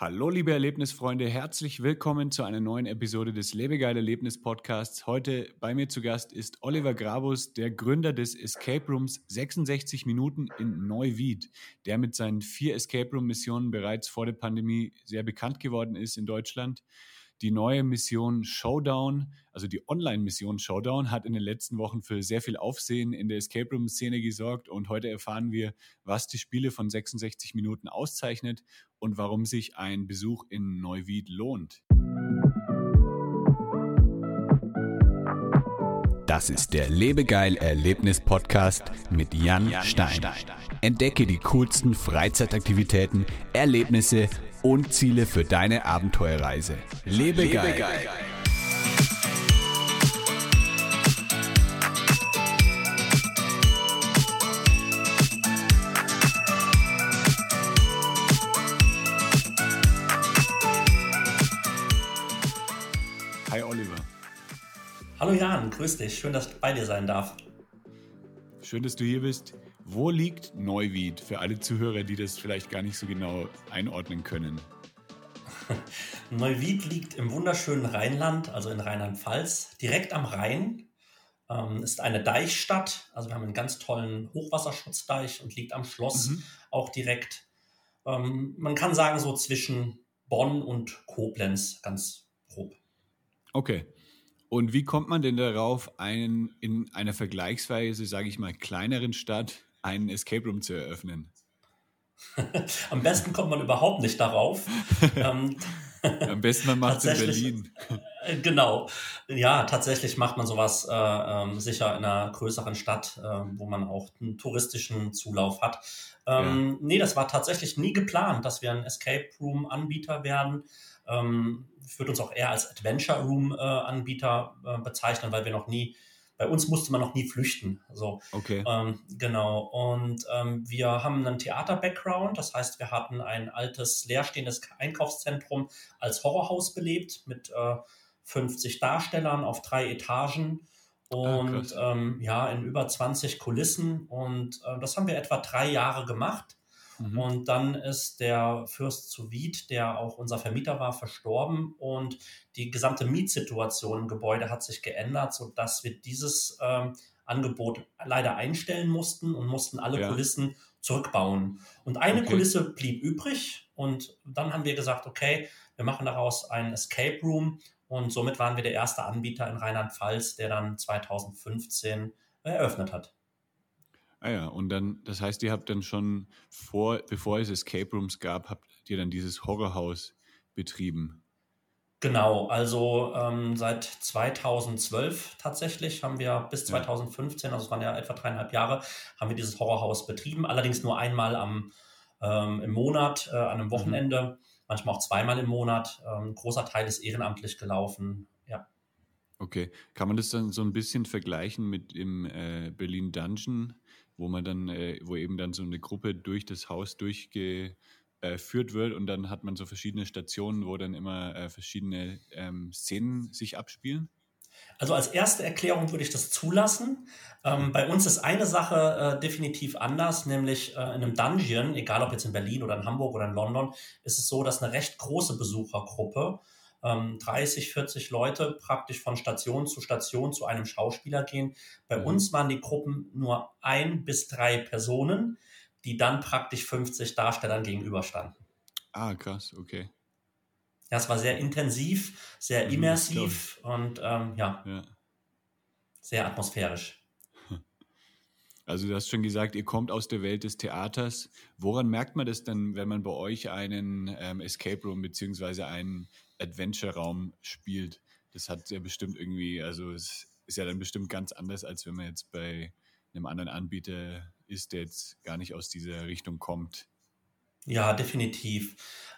Hallo, liebe Erlebnisfreunde, herzlich willkommen zu einer neuen Episode des Lebegeil Erlebnis Podcasts. Heute bei mir zu Gast ist Oliver Grabus, der Gründer des Escape Rooms 66 Minuten in Neuwied, der mit seinen vier Escape Room Missionen bereits vor der Pandemie sehr bekannt geworden ist in Deutschland. Die neue Mission Showdown, also die Online-Mission Showdown, hat in den letzten Wochen für sehr viel Aufsehen in der Escape Room-Szene gesorgt und heute erfahren wir, was die Spiele von 66 Minuten auszeichnet und warum sich ein Besuch in Neuwied lohnt. Das ist der Lebegeil Erlebnis Podcast mit Jan, Stein. Entdecke die coolsten Freizeitaktivitäten, Erlebnisse und Ziele für deine Abenteuerreise. Lebe, Lebe geil. geil. Hi Oliver. Hallo Jan, grüß dich. Schön, dass ich bei dir sein darf. Schön, dass du hier bist. Wo liegt Neuwied für alle Zuhörer, die das vielleicht gar nicht so genau einordnen können? Neuwied liegt im wunderschönen Rheinland, also in Rheinland-Pfalz, direkt am Rhein. Ähm, ist eine Deichstadt, also wir haben einen ganz tollen Hochwasserschutzdeich und liegt am Schloss mhm. auch direkt. Ähm, man kann sagen, so zwischen Bonn und Koblenz, ganz grob. Okay. Und wie kommt man denn darauf, einen in einer vergleichsweise, sage ich mal, kleineren Stadt einen Escape Room zu eröffnen? Am besten kommt man überhaupt nicht darauf. Ähm, Am besten man macht es in Berlin. Äh, genau. Ja, tatsächlich macht man sowas äh, äh, sicher in einer größeren Stadt, äh, wo man auch einen touristischen Zulauf hat. Ähm, ja. Nee, das war tatsächlich nie geplant, dass wir ein Escape Room Anbieter werden. Ähm, ich würde uns auch eher als Adventure Room äh, Anbieter äh, bezeichnen, weil wir noch nie bei uns musste man noch nie flüchten. So, okay. Ähm, genau. Und ähm, wir haben einen Theater-Background. Das heißt, wir hatten ein altes, leerstehendes Einkaufszentrum als Horrorhaus belebt mit äh, 50 Darstellern auf drei Etagen ah, und ah, ähm, ja, in über 20 Kulissen. Und äh, das haben wir etwa drei Jahre gemacht. Mhm. Und dann ist der Fürst zu Wied, der auch unser Vermieter war, verstorben und die gesamte Mietsituation im Gebäude hat sich geändert, sodass wir dieses ähm, Angebot leider einstellen mussten und mussten alle ja. Kulissen zurückbauen. Und eine okay. Kulisse blieb übrig und dann haben wir gesagt, okay, wir machen daraus einen Escape Room und somit waren wir der erste Anbieter in Rheinland-Pfalz, der dann 2015 eröffnet hat. Ah ja, und dann, das heißt, ihr habt dann schon vor, bevor es Escape Rooms gab, habt ihr dann dieses Horrorhaus betrieben? Genau, also ähm, seit 2012 tatsächlich haben wir bis 2015, also es waren ja etwa dreieinhalb Jahre, haben wir dieses Horrorhaus betrieben. Allerdings nur einmal am, ähm, im Monat, äh, an einem mhm. Wochenende, mhm. manchmal auch zweimal im Monat. Ähm, ein großer Teil ist ehrenamtlich gelaufen. Ja. Okay, kann man das dann so ein bisschen vergleichen mit dem äh, Berlin Dungeon? Wo man dann, äh, wo eben dann so eine Gruppe durch das Haus durchgeführt äh, wird und dann hat man so verschiedene Stationen, wo dann immer äh, verschiedene ähm, Szenen sich abspielen? Also als erste Erklärung würde ich das zulassen. Ähm, bei uns ist eine Sache äh, definitiv anders, nämlich äh, in einem Dungeon, egal ob jetzt in Berlin oder in Hamburg oder in London, ist es so, dass eine recht große Besuchergruppe 30, ähm, 40 Leute praktisch von Station zu Station zu einem Schauspieler gehen. Bei mhm. uns waren die Gruppen nur ein bis drei Personen, die dann praktisch 50 Darstellern gegenüberstanden. Ah, krass, okay. Ja, es war sehr intensiv, sehr mhm, immersiv und ähm, ja, ja, sehr atmosphärisch. Also du hast schon gesagt, ihr kommt aus der Welt des Theaters. Woran merkt man das dann, wenn man bei euch einen ähm, Escape Room beziehungsweise einen Adventure-Raum spielt. Das hat ja bestimmt irgendwie, also es ist ja dann bestimmt ganz anders, als wenn man jetzt bei einem anderen Anbieter ist, der jetzt gar nicht aus dieser Richtung kommt. Ja, definitiv.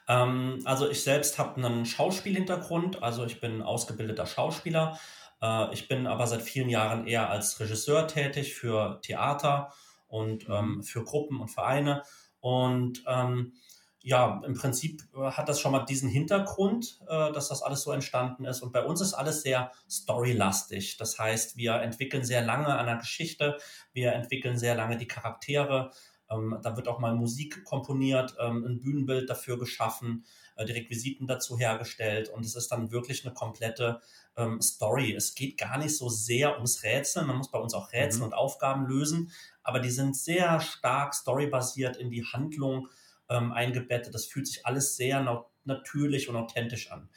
Ähm, also ich selbst habe einen Schauspielhintergrund, also ich bin ausgebildeter Schauspieler. Äh, ich bin aber seit vielen Jahren eher als Regisseur tätig für Theater und ähm, mhm. für Gruppen und Vereine. Und ähm, ja, im Prinzip äh, hat das schon mal diesen Hintergrund, äh, dass das alles so entstanden ist. Und bei uns ist alles sehr storylastig. Das heißt, wir entwickeln sehr lange an der Geschichte, wir entwickeln sehr lange die Charaktere. Ähm, da wird auch mal Musik komponiert, ähm, ein Bühnenbild dafür geschaffen, äh, die Requisiten dazu hergestellt und es ist dann wirklich eine komplette ähm, Story. Es geht gar nicht so sehr ums Rätseln, man muss bei uns auch Rätsel mhm. und Aufgaben lösen, aber die sind sehr stark storybasiert in die Handlung ähm, eingebettet. Das fühlt sich alles sehr natürlich und authentisch an.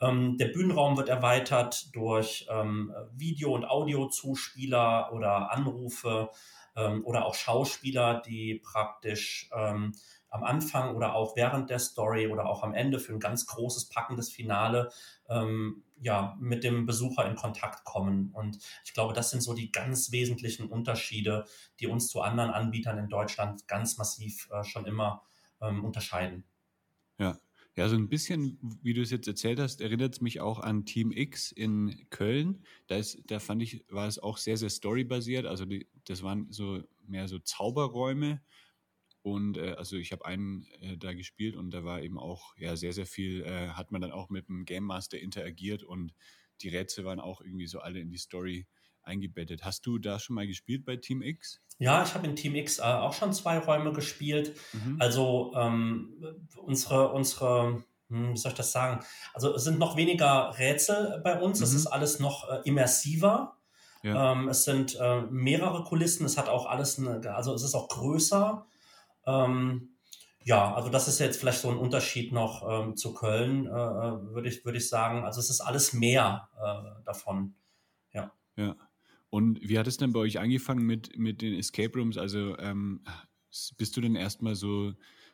Ähm, der Bühnenraum wird erweitert durch ähm, Video- und Audiozuspieler oder Anrufe ähm, oder auch Schauspieler, die praktisch ähm, am Anfang oder auch während der Story oder auch am Ende für ein ganz großes, packendes Finale ähm, ja, mit dem Besucher in Kontakt kommen. Und ich glaube, das sind so die ganz wesentlichen Unterschiede, die uns zu anderen Anbietern in Deutschland ganz massiv äh, schon immer ähm, unterscheiden. Ja. Ja, so ein bisschen, wie du es jetzt erzählt hast, erinnert es mich auch an Team X in Köln. Da, ist, da fand ich, war es auch sehr, sehr storybasiert. Also die, das waren so mehr so Zauberräume. Und äh, also ich habe einen äh, da gespielt und da war eben auch ja sehr, sehr viel, äh, hat man dann auch mit dem Game Master interagiert und die Rätsel waren auch irgendwie so alle in die Story eingebettet. Hast du da schon mal gespielt bei Team X? Ja, ich habe in Team X äh, auch schon zwei Räume gespielt. Mhm. Also ähm, unsere, unsere, hm, wie soll ich das sagen? Also es sind noch weniger Rätsel bei uns. Mhm. Es ist alles noch äh, immersiver. Ja. Ähm, es sind äh, mehrere Kulissen. Es hat auch alles, eine, also es ist auch größer. Ähm, ja, also das ist jetzt vielleicht so ein Unterschied noch ähm, zu Köln, äh, äh würde ich, würd ich sagen. Also es ist alles mehr äh, davon. Ja. Ja. Und wie hat es denn bei euch angefangen mit, mit den Escape Rooms? Also ähm, bist du denn erstmal so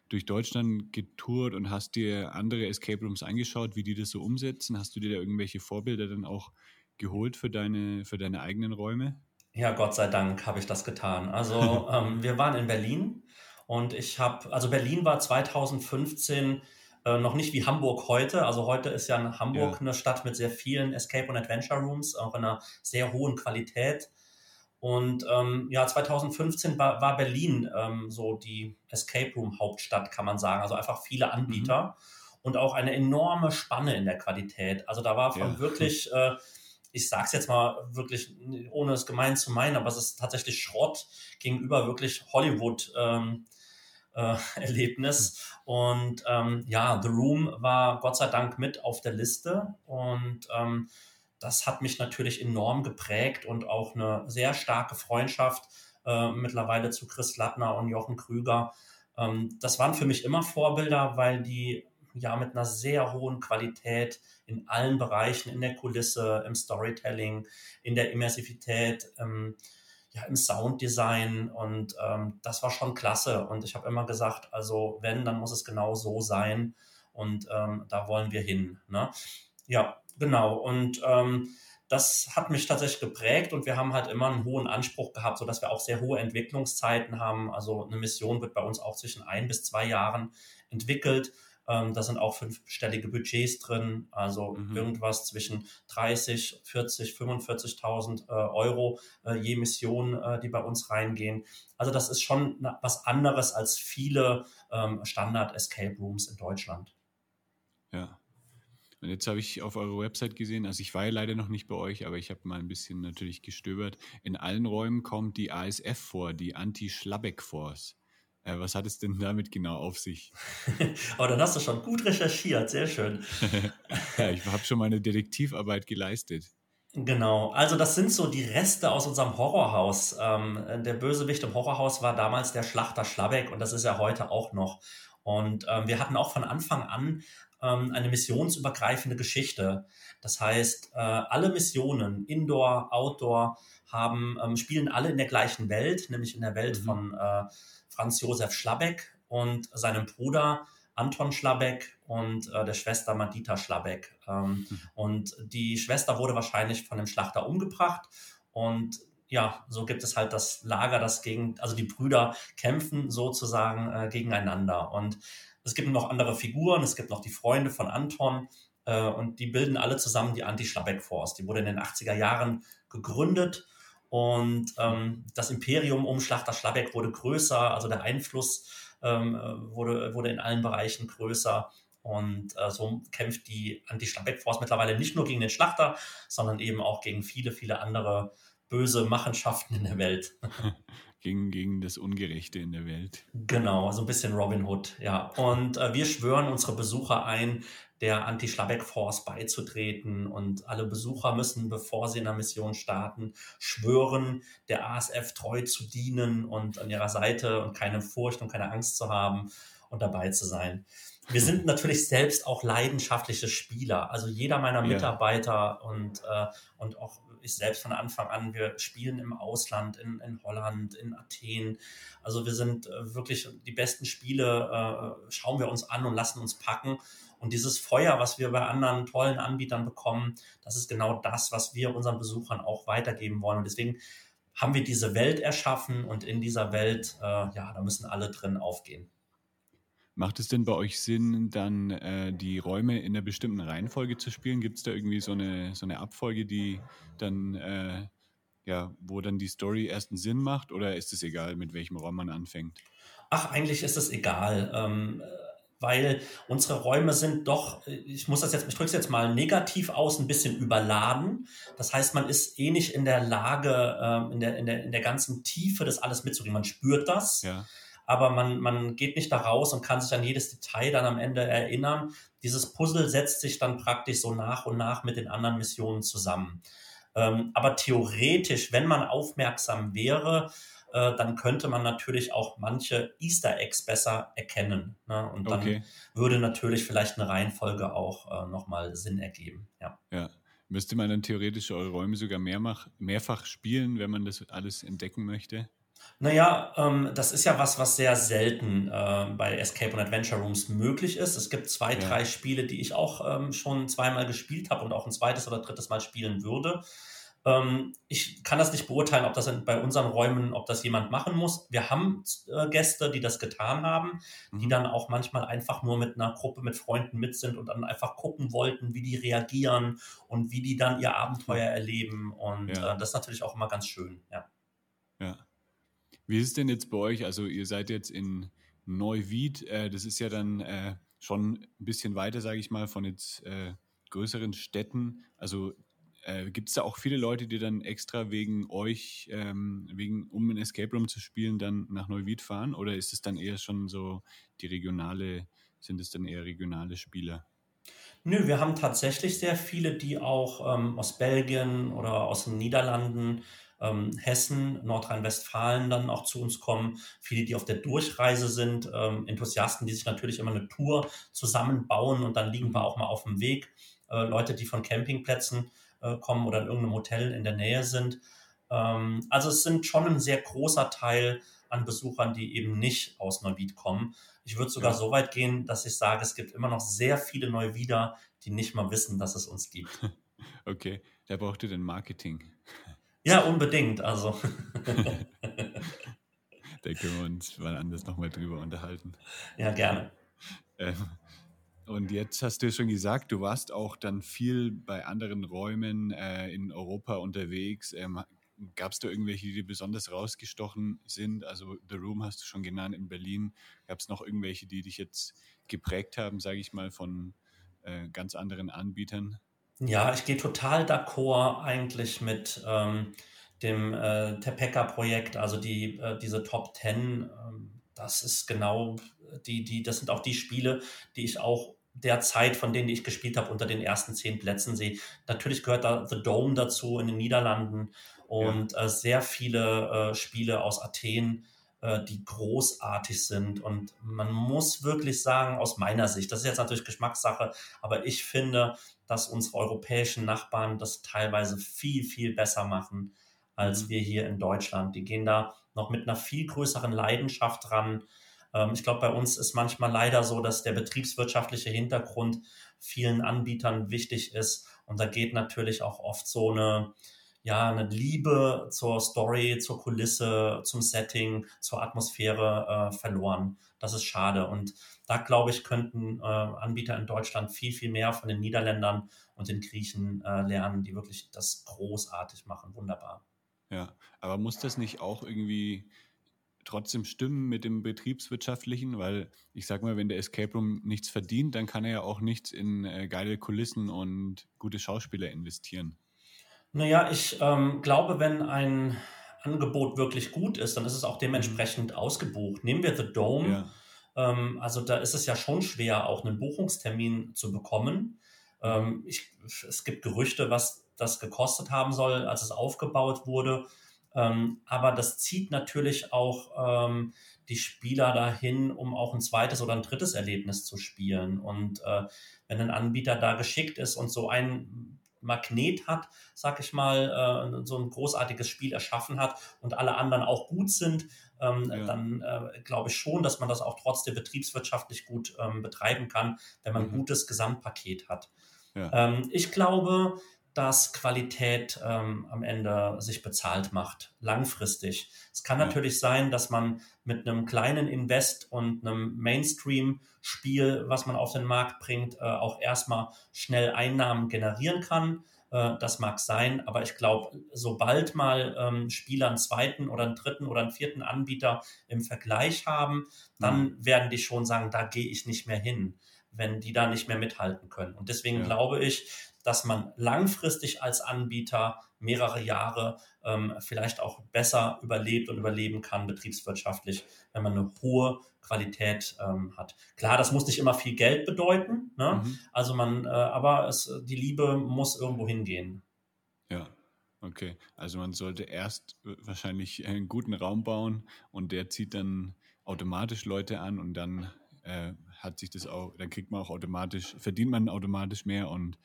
durch Deutschland getourt und hast dir andere Escape Rooms angeschaut, wie die das so umsetzen? Hast du dir da irgendwelche Vorbilder dann auch geholt für deine, für deine eigenen Räume? Ja, Gott sei Dank habe ich das getan. Also ähm, wir waren in Berlin und ich habe, also Berlin war 2015 äh, noch nicht wie Hamburg heute. Also heute ist ja Hamburg ja. eine Stadt mit sehr vielen Escape und Adventure Rooms, auch in einer sehr hohen Qualität. Und ähm, ja, 2015 war, war Berlin ähm, so die Escape Room Hauptstadt, kann man sagen. Also einfach viele Anbieter mhm. und auch eine enorme Spanne in der Qualität. Also da war von ja. wirklich, äh, ich sag's jetzt mal wirklich, ohne es gemein zu meinen, aber es ist tatsächlich Schrott gegenüber wirklich Hollywood. Ähm, äh, Erlebnis. Und ähm, ja, The Room war Gott sei Dank mit auf der Liste und ähm, das hat mich natürlich enorm geprägt und auch eine sehr starke Freundschaft äh, mittlerweile zu Chris Lattner und Jochen Krüger. Ähm, das waren für mich immer Vorbilder, weil die ja mit einer sehr hohen Qualität in allen Bereichen, in der Kulisse, im Storytelling, in der Immersivität, ähm, ja, im Sounddesign und ähm, das war schon klasse. Und ich habe immer gesagt, also wenn, dann muss es genau so sein und ähm, da wollen wir hin. Ne? Ja, genau. Und ähm, das hat mich tatsächlich geprägt und wir haben halt immer einen hohen Anspruch gehabt, sodass wir auch sehr hohe Entwicklungszeiten haben. Also eine Mission wird bei uns auch zwischen ein bis zwei Jahren entwickelt ähm, da sind auch fünfstellige Budgets drin, also mhm. irgendwas zwischen 30, 40, 45.000 äh, Euro äh, je Mission, äh, die bei uns reingehen. Also das ist schon was anderes als viele ähm, Standard-Escape Rooms in Deutschland. Ja. Und jetzt habe ich auf eurer Website gesehen, also ich war ja leider noch nicht bei euch, aber ich habe mal ein bisschen natürlich gestöbert. In allen Räumen kommt die ASF vor, die Anti-Schlabbeck-Force. Äh, was hat es denn damit genau auf sich? Aber oh, dann hast du schon gut recherchiert, sehr schön. ja, ich habe schon meine Detektivarbeit geleistet. Genau, also das sind so die Reste aus unserem Horrorhaus. Ähm, der Bösewicht im Horrorhaus war damals der Schlachter Schlabeck und das ist er heute auch noch. Und ähm, wir hatten auch von Anfang an ähm, eine missionsübergreifende Geschichte. Das heißt, äh, alle Missionen, Indoor, Outdoor, haben, ähm, spielen alle in der gleichen Welt, nämlich in der Welt mhm. von äh, Franz Josef Schlabeck und seinem Bruder Anton Schlabeck und äh, der Schwester Madita Schlabeck. Ähm, mhm. Und die Schwester wurde wahrscheinlich von dem Schlachter umgebracht. Und ja, so gibt es halt das Lager, das gegen, also die Brüder kämpfen sozusagen äh, gegeneinander. Und es gibt noch andere Figuren, es gibt noch die Freunde von Anton äh, und die bilden alle zusammen die Anti-Schlabeck-Force. Die wurde in den 80er Jahren gegründet und ähm, das Imperium um Schlachter Schlabeck wurde größer, also der Einfluss ähm, wurde, wurde in allen Bereichen größer. Und äh, so kämpft die Anti-Schlabeck-Force mittlerweile nicht nur gegen den Schlachter, sondern eben auch gegen viele, viele andere böse Machenschaften in der Welt. gegen, gegen das Ungerechte in der Welt. Genau, so ein bisschen Robin Hood, ja. Und äh, wir schwören unsere Besucher ein, der Anti-Schlabeck-Force beizutreten. Und alle Besucher müssen, bevor sie in der Mission starten, schwören, der ASF treu zu dienen und an ihrer Seite und keine Furcht und keine Angst zu haben und dabei zu sein. Wir sind natürlich selbst auch leidenschaftliche Spieler. Also jeder meiner Mitarbeiter ja. und, äh, und auch ich selbst von Anfang an, wir spielen im Ausland, in, in Holland, in Athen. Also wir sind äh, wirklich die besten Spiele, äh, schauen wir uns an und lassen uns packen. Und dieses Feuer, was wir bei anderen tollen Anbietern bekommen, das ist genau das, was wir unseren Besuchern auch weitergeben wollen. Und deswegen haben wir diese Welt erschaffen und in dieser Welt, äh, ja, da müssen alle drin aufgehen. Macht es denn bei euch Sinn, dann äh, die Räume in einer bestimmten Reihenfolge zu spielen? Gibt es da irgendwie so eine, so eine Abfolge, die dann, äh, ja, wo dann die Story erst einen Sinn macht oder ist es egal, mit welchem Raum man anfängt? Ach, eigentlich ist es egal. Ähm, weil unsere Räume sind doch, ich muss das jetzt, ich drücke es jetzt mal negativ aus, ein bisschen überladen. Das heißt, man ist eh nicht in der Lage, ähm, in, der, in, der, in der ganzen Tiefe das alles mitzukriegen. Man spürt das. Ja aber man, man geht nicht da raus und kann sich an jedes Detail dann am Ende erinnern. Dieses Puzzle setzt sich dann praktisch so nach und nach mit den anderen Missionen zusammen. Ähm, aber theoretisch, wenn man aufmerksam wäre, äh, dann könnte man natürlich auch manche Easter Eggs besser erkennen. Ne? Und dann okay. würde natürlich vielleicht eine Reihenfolge auch äh, nochmal Sinn ergeben. Ja. ja. Müsste man dann theoretisch eure Räume sogar mehrfach, mehrfach spielen, wenn man das alles entdecken möchte? Naja, ähm, das ist ja was, was sehr selten äh, bei Escape und Adventure Rooms möglich ist. Es gibt zwei, ja. drei Spiele, die ich auch ähm, schon zweimal gespielt habe und auch ein zweites oder drittes Mal spielen würde. Ähm, ich kann das nicht beurteilen, ob das bei unseren Räumen, ob das jemand machen muss. Wir haben äh, Gäste, die das getan haben, mhm. die dann auch manchmal einfach nur mit einer Gruppe mit Freunden mit sind und dann einfach gucken wollten, wie die reagieren und wie die dann ihr Abenteuer erleben. Und ja. äh, das ist natürlich auch immer ganz schön, ja. Ja. Wie ist es denn jetzt bei euch? Also ihr seid jetzt in Neuwied, äh, das ist ja dann äh, schon ein bisschen weiter, sage ich mal, von jetzt äh, größeren Städten. Also äh, gibt es da auch viele Leute, die dann extra wegen euch, ähm, wegen, um ein Escape Room zu spielen, dann nach Neuwied fahren? Oder ist es dann eher schon so die regionale, sind es dann eher regionale Spieler? Nö, wir haben tatsächlich sehr viele, die auch ähm, aus Belgien oder aus den Niederlanden ähm, Hessen, Nordrhein-Westfalen dann auch zu uns kommen, viele, die auf der Durchreise sind, ähm, Enthusiasten, die sich natürlich immer eine Tour zusammenbauen und dann liegen wir auch mal auf dem Weg, äh, Leute, die von Campingplätzen äh, kommen oder in irgendeinem Hotel in der Nähe sind. Ähm, also es sind schon ein sehr großer Teil an Besuchern, die eben nicht aus Neuwied kommen. Ich würde sogar ja. so weit gehen, dass ich sage, es gibt immer noch sehr viele Neuwieder, die nicht mal wissen, dass es uns gibt. Okay, da braucht ihr denn Marketing. Ja, unbedingt. Also. da können wir uns mal anders nochmal drüber unterhalten. Ja, gerne. Ähm, und jetzt hast du schon gesagt, du warst auch dann viel bei anderen Räumen äh, in Europa unterwegs. Ähm, Gab es da irgendwelche, die besonders rausgestochen sind? Also The Room hast du schon genannt in Berlin. Gab es noch irgendwelche, die dich jetzt geprägt haben, sage ich mal, von äh, ganz anderen Anbietern? Ja, ich gehe total d'accord eigentlich mit ähm, dem äh, Tepeka-Projekt, also die, äh, diese Top 10. Ähm, das ist genau die, die, das sind auch die Spiele, die ich auch derzeit, von denen ich gespielt habe, unter den ersten zehn Plätzen sehe. Natürlich gehört da The Dome dazu in den Niederlanden und ja. äh, sehr viele äh, Spiele aus Athen, äh, die großartig sind. Und man muss wirklich sagen, aus meiner Sicht, das ist jetzt natürlich Geschmackssache, aber ich finde, dass unsere europäischen Nachbarn das teilweise viel, viel besser machen als mhm. wir hier in Deutschland. Die gehen da noch mit einer viel größeren Leidenschaft ran. Ähm, ich glaube, bei uns ist manchmal leider so, dass der betriebswirtschaftliche Hintergrund vielen Anbietern wichtig ist. Und da geht natürlich auch oft so eine, ja, eine Liebe zur Story, zur Kulisse, zum Setting, zur Atmosphäre äh, verloren. Das ist schade. Und da glaube ich, könnten äh, Anbieter in Deutschland viel, viel mehr von den Niederländern und den Griechen äh, lernen, die wirklich das großartig machen. Wunderbar. Ja, aber muss das nicht auch irgendwie trotzdem stimmen mit dem betriebswirtschaftlichen? Weil ich sage mal, wenn der Escape Room nichts verdient, dann kann er ja auch nichts in äh, geile Kulissen und gute Schauspieler investieren. Naja, ich ähm, glaube, wenn ein Angebot wirklich gut ist, dann ist es auch dementsprechend mhm. ausgebucht. Nehmen wir The Dome. Ja. Ähm, also da ist es ja schon schwer, auch einen Buchungstermin zu bekommen. Ähm, ich, es gibt Gerüchte, was das gekostet haben soll, als es aufgebaut wurde. Ähm, aber das zieht natürlich auch ähm, die Spieler dahin, um auch ein zweites oder ein drittes Erlebnis zu spielen. Und äh, wenn ein Anbieter da geschickt ist und so ein Magnet hat, sag ich mal, äh, so ein großartiges Spiel erschaffen hat und alle anderen auch gut sind, ähm, ja. dann äh, glaube ich schon, dass man das auch trotzdem betriebswirtschaftlich gut ähm, betreiben kann, wenn man ein mhm. gutes Gesamtpaket hat. Ja. Ähm, ich glaube, dass Qualität ähm, am Ende sich bezahlt macht, langfristig. Es kann ja. natürlich sein, dass man mit einem kleinen Invest und einem Mainstream-Spiel, was man auf den Markt bringt, äh, auch erstmal schnell Einnahmen generieren kann. Äh, das mag sein, aber ich glaube, sobald mal ähm, Spieler einen zweiten oder einen dritten oder einen vierten Anbieter im Vergleich haben, dann mhm. werden die schon sagen, da gehe ich nicht mehr hin, wenn die da nicht mehr mithalten können. Und deswegen ja. glaube ich, dass man langfristig als Anbieter mehrere Jahre ähm, vielleicht auch besser überlebt und überleben kann, betriebswirtschaftlich, wenn man eine hohe Qualität ähm, hat. Klar, das muss nicht immer viel Geld bedeuten, ne? Mhm. also man, äh, aber es, die Liebe muss irgendwo hingehen. Ja, okay. Also man sollte erst wahrscheinlich einen guten Raum bauen und der zieht dann automatisch Leute an und dann äh, hat sich das auch, dann kriegt man auch automatisch, verdient man automatisch mehr und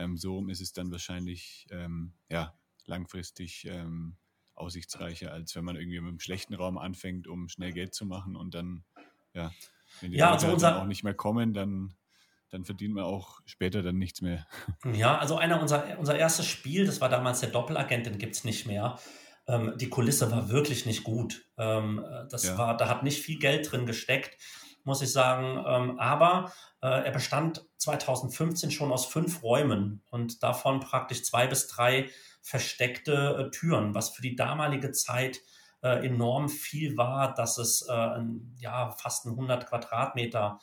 ähm, so ist es dann wahrscheinlich ähm, ja, langfristig ähm, aussichtsreicher, als wenn man irgendwie mit einem schlechten Raum anfängt, um schnell Geld zu machen und dann, ja, wenn die ja, Leute also dann auch nicht mehr kommen, dann, dann verdient man auch später dann nichts mehr. Ja, also einer unser, unser erstes Spiel, das war damals der Doppelagent, den gibt es nicht mehr. Ähm, die Kulisse war wirklich nicht gut. Ähm, das ja. war, da hat nicht viel Geld drin gesteckt muss ich sagen. Ähm, aber äh, er bestand 2015 schon aus fünf Räumen und davon praktisch zwei bis drei versteckte äh, Türen, was für die damalige Zeit äh, enorm viel war, dass es ja, fast ein 100 Quadratmeter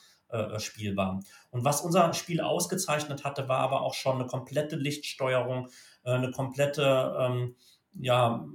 Spiel war. Und was unser Spiel ausgezeichnet hatte, war aber auch schon eine komplette Lichtsteuerung, eine komplette ähm, ja,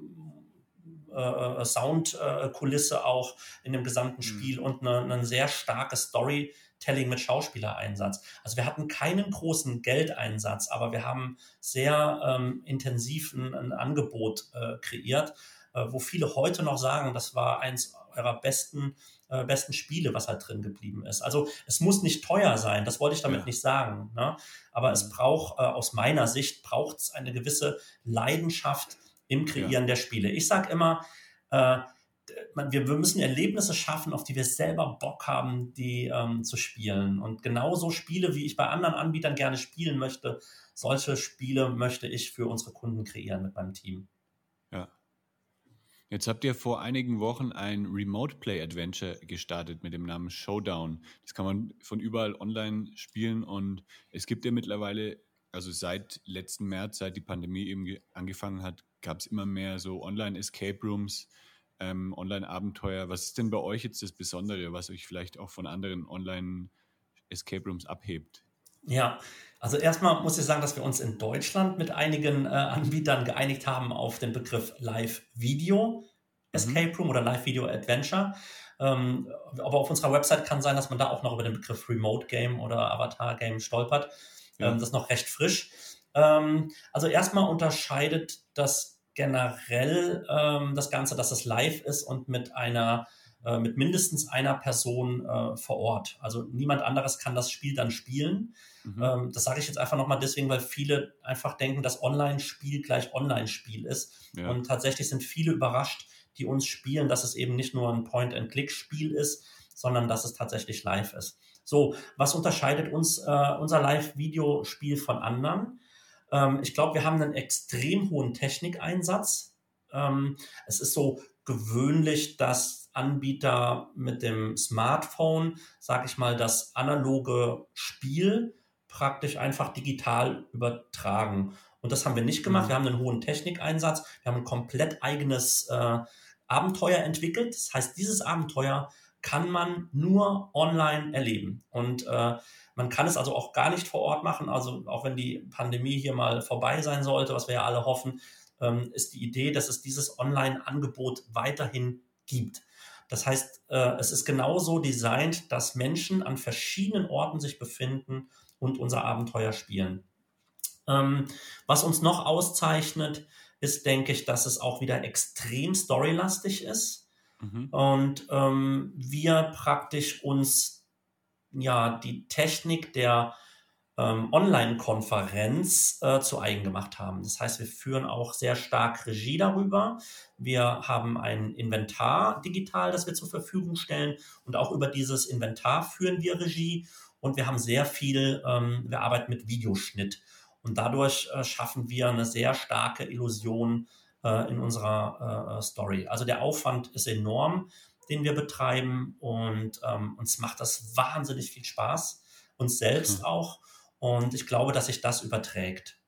äh, äh, Soundkulisse auch in dem gesamten mhm. Spiel mhm. und eine, eine sehr starke Storytelling mit Schauspielereinsatz. Also wir hatten keinen großen Geldeinsatz, aber wir haben sehr ähm, intensiv ein, ein Angebot äh, kreiert, äh, wo viele heute noch sagen, das war eins eurer besten äh, besten Spiele, was halt drin geblieben ist. Also es muss nicht teuer sein, das wollte ich damit ja. nicht sagen. Ne? Aber mhm. es braucht, äh, aus meiner Sicht, braucht es eine gewisse Leidenschaft im Kreieren ja. der Spiele. Ich sage immer, äh, wir, wir, müssen Erlebnisse schaffen, auf die wir selber Bock haben, die ähm, zu spielen. Und genauso Spiele, wie ich bei anderen Anbietern gerne spielen möchte, solche Spiele möchte ich für unsere Kunden kreieren mit meinem Team. Ja. Jetzt habt ihr vor einigen Wochen ein Remote Play Adventure gestartet mit dem Namen Showdown. Das kann man von überall online spielen und es gibt ja mittlerweile, also seit letzten März, seit die Pandemie eben angefangen hat, gab es immer mehr so Online-Escape Rooms, ähm, Online-Abenteuer. Was ist denn bei euch jetzt das Besondere, was euch vielleicht auch von anderen Online-Escape Rooms abhebt? Ja, also erstmal muss ich sagen, dass wir uns in Deutschland mit einigen äh, Anbietern geeinigt haben auf den Begriff Live-Video Escape mhm. Room oder Live-Video Adventure. Ähm, aber auf unserer Website kann sein, dass man da auch noch über den Begriff Remote Game oder Avatar Game stolpert. Ja. Ähm, das ist noch recht frisch. Ähm, also erstmal unterscheidet das generell ähm, das Ganze, dass es live ist und mit einer äh, mit mindestens einer Person äh, vor Ort. Also niemand anderes kann das Spiel dann spielen. Mhm. Ähm, das sage ich jetzt einfach nochmal deswegen, weil viele einfach denken, dass Online-Spiel gleich Online-Spiel ist. Ja. Und tatsächlich sind viele überrascht, die uns spielen, dass es eben nicht nur ein Point-and-Click-Spiel ist, sondern dass es tatsächlich live ist. So, was unterscheidet uns äh, unser Live-Videospiel von anderen? Ähm, ich glaube, wir haben einen extrem hohen Technikeinsatz. Ähm, es ist so gewöhnlich, dass Anbieter mit dem Smartphone, sage ich mal, das analoge Spiel praktisch einfach digital übertragen. Und das haben wir nicht gemacht. Mhm. Wir haben einen hohen Technikeinsatz. Wir haben ein komplett eigenes äh, Abenteuer entwickelt. Das heißt, dieses Abenteuer kann man nur online erleben. Und äh, man kann es also auch gar nicht vor Ort machen. Also auch wenn die Pandemie hier mal vorbei sein sollte, was wir ja alle hoffen, ähm, ist die Idee, dass es dieses Online-Angebot weiterhin gibt. Das heißt, äh, es ist genauso designt, dass Menschen an verschiedenen Orten sich befinden und unser Abenteuer spielen. Ähm, was uns noch auszeichnet, ist, denke ich, dass es auch wieder extrem storylastig ist mhm. und ähm, wir praktisch uns ja die Technik der ähm, Online-Konferenz äh, zu eigen gemacht haben. Das heißt, wir führen auch sehr stark Regie darüber. Wir haben ein Inventar digital, das wir zur Verfügung stellen und auch über dieses Inventar führen wir Regie und wir haben sehr viel, ähm, wir arbeiten mit Videoschnitt und dadurch äh, schaffen wir eine sehr starke Illusion äh, in unserer äh, Story. Also der Aufwand ist enorm, den wir betreiben und ähm, uns macht das wahnsinnig viel Spaß, uns selbst mhm. auch. Und ich glaube, dass sich das überträgt.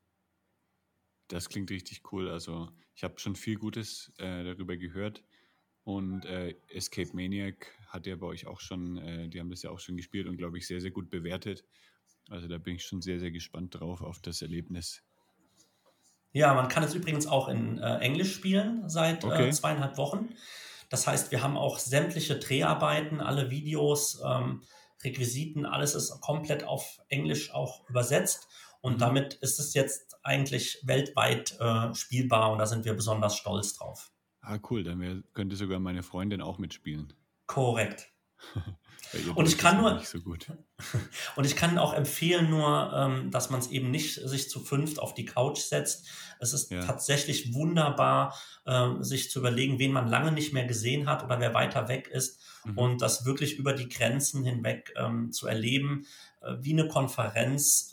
Das klingt richtig cool. Also ich habe schon viel Gutes äh, darüber gehört. Und äh, Escape Maniac hat ja bei euch auch schon, äh, die haben das ja auch schon gespielt und glaube ich sehr, sehr gut bewertet. Also da bin ich schon sehr, sehr gespannt drauf auf das Erlebnis. Ja, man kann es übrigens auch in äh, Englisch spielen seit äh, okay. zweieinhalb Wochen. Das heißt, wir haben auch sämtliche Dreharbeiten, alle Videos, ähm, Requisiten, alles ist komplett auf Englisch auch übersetzt. Und mhm. damit ist es jetzt eigentlich weltweit äh, spielbar und da sind wir besonders stolz drauf. Ah, cool. Dann könnte sogar meine Freundin auch mitspielen. Korrekt. Und ich kann nur so und ich kann auch empfehlen nur, ähm, dass man es eben nicht sich zu fünft auf die Couch setzt. Es ist ja. tatsächlich wunderbar, ähm, sich zu überlegen, wen man lange nicht mehr gesehen hat oder wer weiter weg ist mhm. und das wirklich über die Grenzen hinweg ähm, zu erleben, äh, wie eine Konferenz.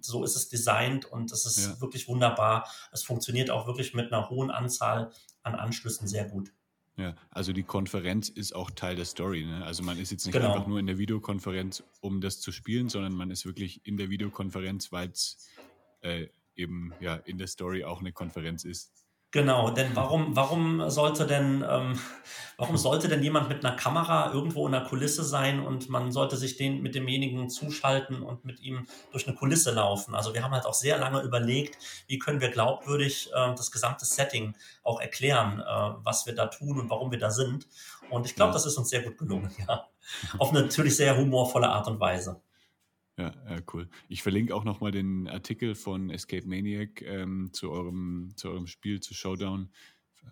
So ist es designt und es ist ja. wirklich wunderbar. Es funktioniert auch wirklich mit einer hohen Anzahl an Anschlüssen sehr gut. Ja, also die Konferenz ist auch Teil der Story. Ne? Also man ist jetzt nicht genau. einfach nur in der Videokonferenz, um das zu spielen, sondern man ist wirklich in der Videokonferenz, weil es äh, eben ja in der Story auch eine Konferenz ist. Genau, denn warum, warum sollte denn, ähm, warum sollte denn jemand mit einer Kamera irgendwo in der Kulisse sein und man sollte sich den mit demjenigen zuschalten und mit ihm durch eine Kulisse laufen? Also wir haben halt auch sehr lange überlegt, wie können wir glaubwürdig äh, das gesamte Setting auch erklären, äh, was wir da tun und warum wir da sind. Und ich glaube, ja. das ist uns sehr gut gelungen, ja. Auf eine natürlich sehr humorvolle Art und Weise. Ja, ja, cool. Ich verlinke auch nochmal den Artikel von Escape Maniac ähm, zu, eurem, zu eurem Spiel, zu Showdown.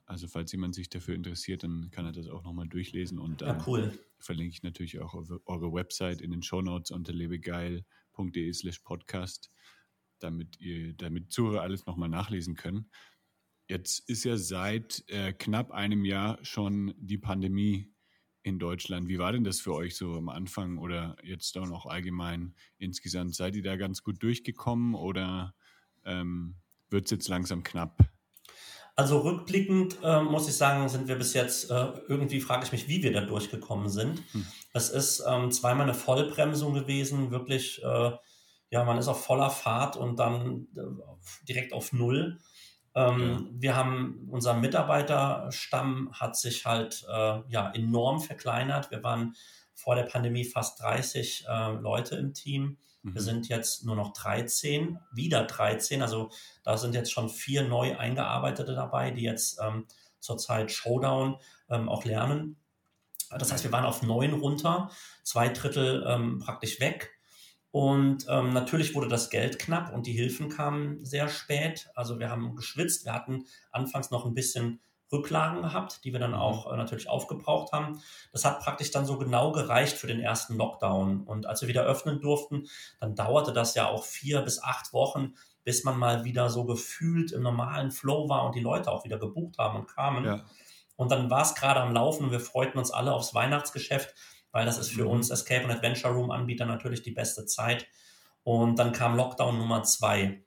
Also falls jemand sich dafür interessiert, dann kann er das auch nochmal durchlesen. Und ja, cool. verlinke ich natürlich auch eure, eure Website in den Shownotes unter lebegeil.de slash podcast, damit ihr, damit Zuhörer alles nochmal nachlesen können. Jetzt ist ja seit äh, knapp einem Jahr schon die Pandemie in Deutschland. Wie war denn das für euch so am Anfang oder jetzt auch noch allgemein insgesamt? Seid ihr da ganz gut durchgekommen oder ähm, wird es jetzt langsam knapp? Also rückblickend äh, muss ich sagen, sind wir bis jetzt, äh, irgendwie frage ich mich, wie wir da durchgekommen sind. Hm. Es ist ähm, zweimal eine Vollbremsung gewesen, wirklich, äh, ja, man ist auf voller Fahrt und dann äh, direkt auf Null. Ähm, ja. Wir haben, unser Mitarbeiterstamm hat sich halt äh, ja, enorm verkleinert. Wir waren vor der Pandemie fast 30 äh, Leute im Team. Mhm. Wir sind jetzt nur noch 13, wieder 13. Also da sind jetzt schon vier neu eingearbeitete dabei, die jetzt ähm, zurzeit Showdown ähm, auch lernen. Das heißt, wir waren auf neun runter, zwei Drittel ähm, praktisch weg. Und ähm, natürlich wurde das Geld knapp und die Hilfen kamen sehr spät. Also wir haben geschwitzt. Wir hatten anfangs noch ein bisschen Rücklagen gehabt, die wir dann mhm. auch äh, natürlich aufgebraucht haben. Das hat praktisch dann so genau gereicht für den ersten Lockdown. Und als wir wieder öffnen durften, dann dauerte das ja auch vier bis acht Wochen, bis man mal wieder so gefühlt im normalen Flow war und die Leute auch wieder gebucht haben und kamen. Ja. Und dann war es gerade am Laufen und wir freuten uns alle aufs Weihnachtsgeschäft weil das ist für mhm. uns Escape und Adventure Room Anbieter natürlich die beste Zeit. Und dann kam Lockdown Nummer zwei.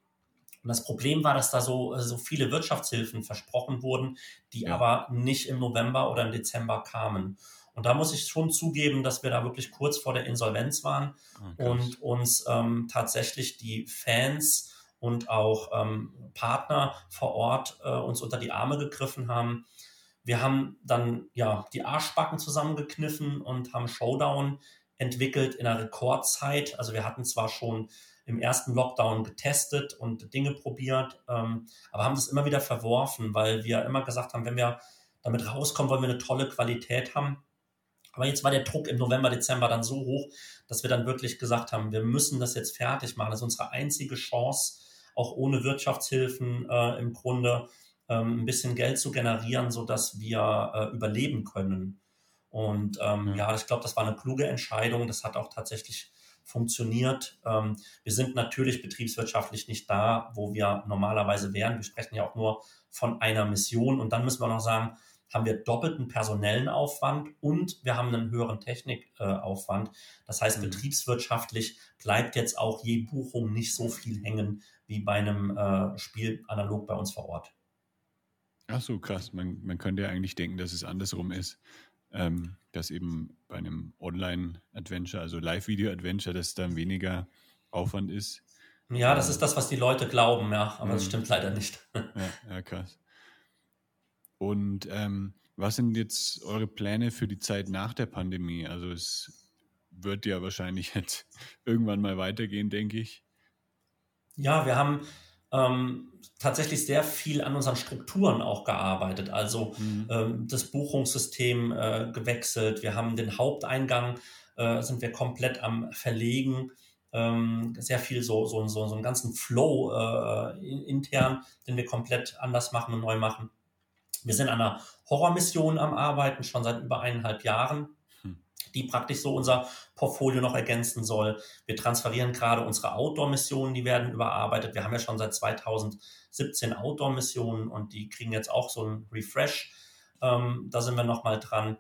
Und das Problem war, dass da so, so viele Wirtschaftshilfen versprochen wurden, die ja. aber nicht im November oder im Dezember kamen. Und da muss ich schon zugeben, dass wir da wirklich kurz vor der Insolvenz waren. Oh, und uns ähm, tatsächlich die Fans und auch ähm, Partner vor Ort äh, uns unter die Arme gegriffen haben wir haben dann ja die Arschbacken zusammengekniffen und haben Showdown entwickelt in einer Rekordzeit. Also wir hatten zwar schon im ersten Lockdown getestet und Dinge probiert, ähm, aber haben das immer wieder verworfen, weil wir immer gesagt haben, wenn wir damit rauskommen, wollen wir eine tolle Qualität haben. Aber jetzt war der Druck im November, Dezember dann so hoch, dass wir dann wirklich gesagt haben, wir müssen das jetzt fertig machen. Das ist unsere einzige Chance, auch ohne Wirtschaftshilfen äh, im Grunde ein bisschen Geld zu generieren, sodass wir äh, überleben können. Und ähm, ja. ja, ich glaube, das war eine kluge Entscheidung. Das hat auch tatsächlich funktioniert. Ähm, wir sind natürlich betriebswirtschaftlich nicht da, wo wir normalerweise wären. Wir sprechen ja auch nur von einer Mission. Und dann müssen wir noch sagen, haben wir doppelten personellen Aufwand und wir haben einen höheren Technikaufwand. Äh, das heißt, mhm. betriebswirtschaftlich bleibt jetzt auch je Buchung nicht so viel hängen wie bei einem äh, Spiel analog bei uns vor Ort. Ach so, krass. Man, man könnte ja eigentlich denken, dass es andersrum ist. Ähm, dass eben bei einem Online-Adventure, also Live-Video-Adventure, dass dann weniger Aufwand ist. Ja, das ist das, was die Leute glauben, ja, aber mhm. das stimmt leider nicht. Ja, ja krass. Und ähm, was sind jetzt eure Pläne für die Zeit nach der Pandemie? Also es wird ja wahrscheinlich jetzt irgendwann mal weitergehen, denke ich. Ja, wir haben ähm, tatsächlich sehr viel an unseren Strukturen auch gearbeitet. Also mhm. ähm, das Buchungssystem äh, gewechselt. Wir haben den Haupteingang, äh, sind wir komplett am Verlegen. Ähm, sehr viel so, so, so, so einen ganzen Flow äh, intern, den wir komplett anders machen und neu machen. Wir sind an einer Horrormission am Arbeiten, schon seit über eineinhalb Jahren. Die praktisch so unser Portfolio noch ergänzen soll. Wir transferieren gerade unsere Outdoor-Missionen, die werden überarbeitet. Wir haben ja schon seit 2017 Outdoor-Missionen und die kriegen jetzt auch so einen Refresh. Ähm, da sind wir nochmal dran.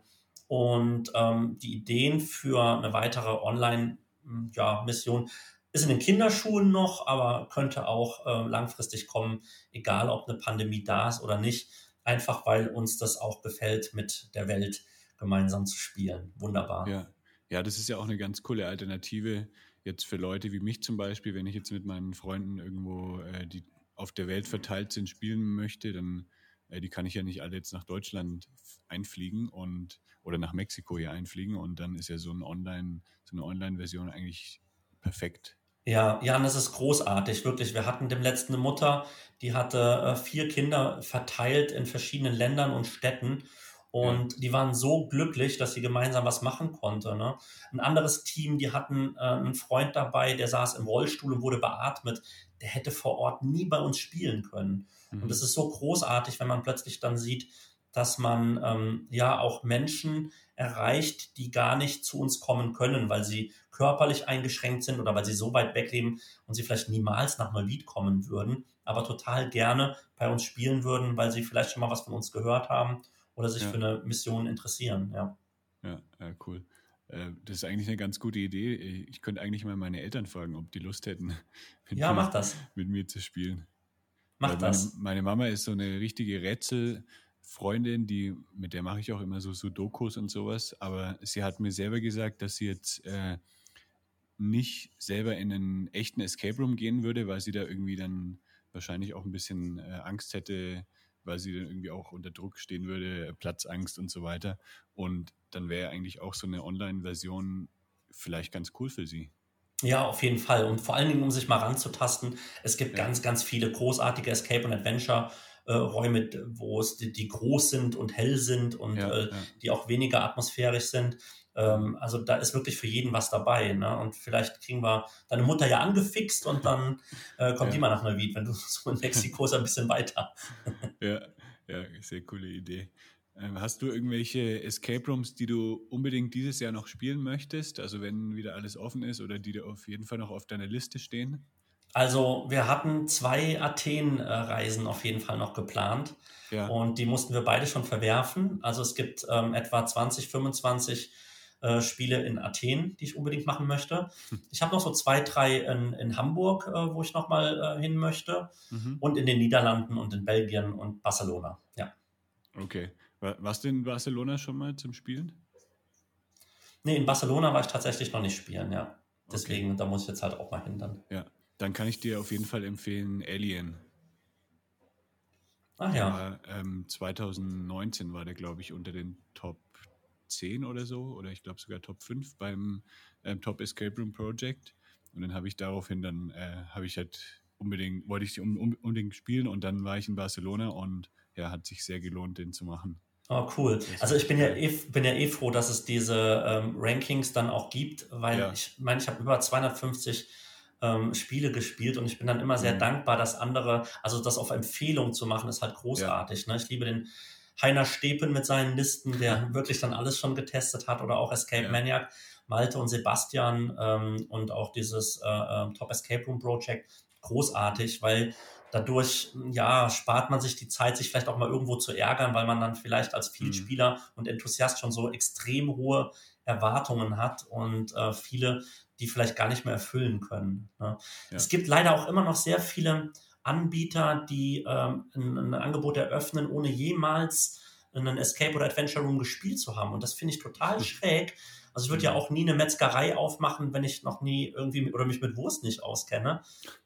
Und ähm, die Ideen für eine weitere Online-Mission ja, ist in den Kinderschuhen noch, aber könnte auch äh, langfristig kommen, egal ob eine Pandemie da ist oder nicht einfach weil uns das auch gefällt, mit der Welt gemeinsam zu spielen. Wunderbar. Ja. ja, das ist ja auch eine ganz coole Alternative jetzt für Leute wie mich zum Beispiel, wenn ich jetzt mit meinen Freunden irgendwo, äh, die auf der Welt verteilt sind, spielen möchte, dann äh, die kann ich ja nicht alle jetzt nach Deutschland einfliegen und oder nach Mexiko hier einfliegen und dann ist ja so ein Online, so eine Online-Version eigentlich perfekt. Ja, Jan, das ist großartig, wirklich. Wir hatten dem letzten eine Mutter, die hatte äh, vier Kinder verteilt in verschiedenen Ländern und Städten. Und ja. die waren so glücklich, dass sie gemeinsam was machen konnte. Ne? Ein anderes Team, die hatten äh, einen Freund dabei, der saß im Rollstuhl und wurde beatmet. Der hätte vor Ort nie bei uns spielen können. Mhm. Und es ist so großartig, wenn man plötzlich dann sieht, dass man ähm, ja auch Menschen erreicht, die gar nicht zu uns kommen können, weil sie körperlich eingeschränkt sind oder weil sie so weit weg leben und sie vielleicht niemals nach Neuwied kommen würden, aber total gerne bei uns spielen würden, weil sie vielleicht schon mal was von uns gehört haben oder sich ja. für eine Mission interessieren. Ja, ja, ja cool. Äh, das ist eigentlich eine ganz gute Idee. Ich könnte eigentlich mal meine Eltern fragen, ob die Lust hätten, mit, ja, mir, mit mir zu spielen. Mach das. Meine, meine Mama ist so eine richtige Rätsel- Freundin, die, mit der mache ich auch immer so Sudokus und sowas, aber sie hat mir selber gesagt, dass sie jetzt äh, nicht selber in einen echten Escape Room gehen würde, weil sie da irgendwie dann wahrscheinlich auch ein bisschen äh, Angst hätte, weil sie dann irgendwie auch unter Druck stehen würde, Platzangst und so weiter. Und dann wäre eigentlich auch so eine Online-Version vielleicht ganz cool für sie. Ja, auf jeden Fall. Und vor allen Dingen, um sich mal ranzutasten, es gibt ja. ganz, ganz viele großartige Escape und Adventure äh, Räume, wo es die, die, groß sind und hell sind und ja, äh, ja. die auch weniger atmosphärisch sind. Ähm, also da ist wirklich für jeden was dabei. Ne? Und vielleicht kriegen wir deine Mutter ja angefixt und dann äh, kommt ja. die mal nach Neuwied, wenn du so in Mexiko ist ein bisschen weiter. ja, ja, sehr coole Idee. Ähm, hast du irgendwelche Escape Rooms, die du unbedingt dieses Jahr noch spielen möchtest? Also wenn wieder alles offen ist oder die auf jeden Fall noch auf deiner Liste stehen? Also wir hatten zwei Athen-Reisen auf jeden Fall noch geplant ja. und die mussten wir beide schon verwerfen. Also es gibt ähm, etwa 20, 25 äh, Spiele in Athen, die ich unbedingt machen möchte. Ich habe noch so zwei, drei in, in Hamburg, äh, wo ich nochmal äh, hin möchte mhm. und in den Niederlanden und in Belgien und Barcelona. Ja. Okay. Warst du in Barcelona schon mal zum Spielen? Nee, in Barcelona war ich tatsächlich noch nicht spielen, ja. Deswegen, okay. da muss ich jetzt halt auch mal hin dann. Ja, dann kann ich dir auf jeden Fall empfehlen Alien. Ach ja. War, ähm, 2019 war der, glaube ich, unter den Top 10 oder so, oder ich glaube sogar Top 5 beim ähm, Top Escape Room Project. Und dann habe ich daraufhin dann, äh, habe ich halt unbedingt, wollte ich um, um, unbedingt spielen und dann war ich in Barcelona und ja, hat sich sehr gelohnt, den zu machen. Oh, cool. Also ich bin ja eh, bin ja eh froh, dass es diese ähm, Rankings dann auch gibt, weil ja. ich meine, ich habe über 250 ähm, Spiele gespielt und ich bin dann immer sehr mhm. dankbar, dass andere, also das auf Empfehlung zu machen, ist halt großartig. Ja. Ne? Ich liebe den Heiner Stepen mit seinen Listen, der wirklich dann alles schon getestet hat oder auch Escape ja. Maniac, Malte und Sebastian ähm, und auch dieses äh, äh, Top Escape Room Project großartig, weil dadurch, ja, spart man sich die Zeit, sich vielleicht auch mal irgendwo zu ärgern, weil man dann vielleicht als Vielspieler mhm. und Enthusiast schon so extrem hohe Erwartungen hat und äh, viele, die vielleicht gar nicht mehr erfüllen können. Ne? Ja. Es gibt leider auch immer noch sehr viele Anbieter, die ähm, ein, ein, Angebot eröffnen, ohne jemals einen Escape oder Adventure Room gespielt zu haben. Und das finde ich total schräg. Also ich würde ja mhm. auch nie eine Metzgerei aufmachen, wenn ich noch nie irgendwie oder mich mit Wurst nicht auskenne.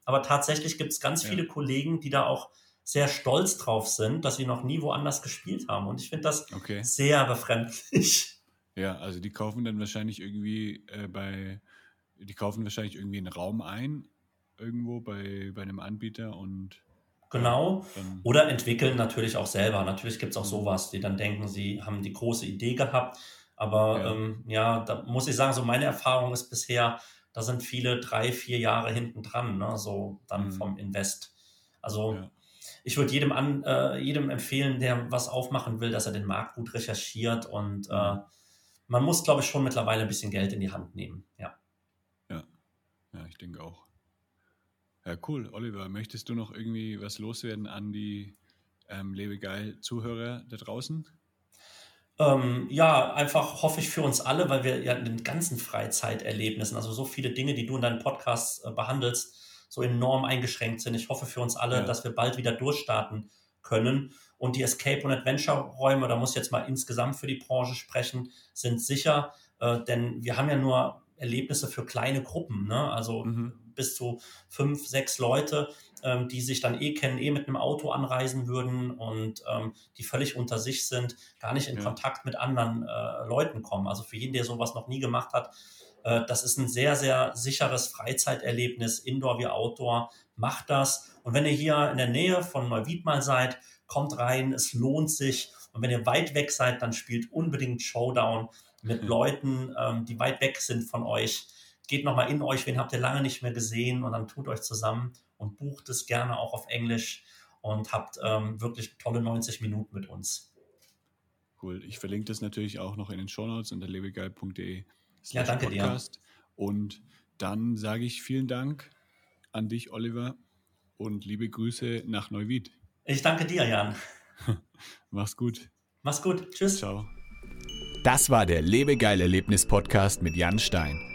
Aber tatsächlich gibt es ganz ja. viele Kollegen, die da auch sehr stolz drauf sind, dass sie noch nie woanders gespielt haben. Und ich finde das okay. sehr befremdlich. Ja, also die kaufen dann wahrscheinlich irgendwie äh, bei, die kaufen wahrscheinlich irgendwie einen Raum ein, irgendwo bei, bei einem Anbieter und Genau. Oder entwickeln natürlich auch selber. Natürlich gibt es auch sowas, die dann denken, sie haben die große Idee gehabt. Aber ja. Ähm, ja, da muss ich sagen, so meine Erfahrung ist bisher, da sind viele drei, vier Jahre hinten dran, ne? so dann mhm. vom Invest. Also ja. ich würde jedem, an, äh, jedem empfehlen, der was aufmachen will, dass er den Markt gut recherchiert und äh, mhm. man muss, glaube ich, schon mittlerweile ein bisschen Geld in die Hand nehmen. Ja. Ja, ja ich denke auch. Ja, cool. Oliver, möchtest du noch irgendwie was loswerden an die ähm, Lebegeil-Zuhörer da draußen? Ähm, ja, einfach hoffe ich für uns alle, weil wir ja in den ganzen Freizeiterlebnissen, also so viele Dinge, die du in deinem Podcast äh, behandelst, so enorm eingeschränkt sind. Ich hoffe für uns alle, ja. dass wir bald wieder durchstarten können. Und die Escape- und Adventure-Räume, da muss ich jetzt mal insgesamt für die Branche sprechen, sind sicher, äh, denn wir haben ja nur Erlebnisse für kleine Gruppen, ne? also mhm. Bis zu fünf, sechs Leute, ähm, die sich dann eh kennen, eh mit einem Auto anreisen würden und ähm, die völlig unter sich sind, gar nicht in ja. Kontakt mit anderen äh, Leuten kommen. Also für jeden, der sowas noch nie gemacht hat, äh, das ist ein sehr, sehr sicheres Freizeiterlebnis, Indoor wie Outdoor. Macht das. Und wenn ihr hier in der Nähe von Neuwied mal seid, kommt rein, es lohnt sich. Und wenn ihr weit weg seid, dann spielt unbedingt Showdown mit mhm. Leuten, ähm, die weit weg sind von euch. Geht nochmal in euch, wen habt ihr lange nicht mehr gesehen und dann tut euch zusammen und bucht es gerne auch auf Englisch und habt ähm, wirklich tolle 90 Minuten mit uns. Cool. Ich verlinke das natürlich auch noch in den Shownotes unter lebegeil.de. Ja, danke Podcast. dir. Und dann sage ich vielen Dank an dich, Oliver, und liebe Grüße nach Neuwied. Ich danke dir, Jan. Mach's gut. Mach's gut. Tschüss. Ciao. Das war der Lebegeil-Erlebnis-Podcast mit Jan Stein.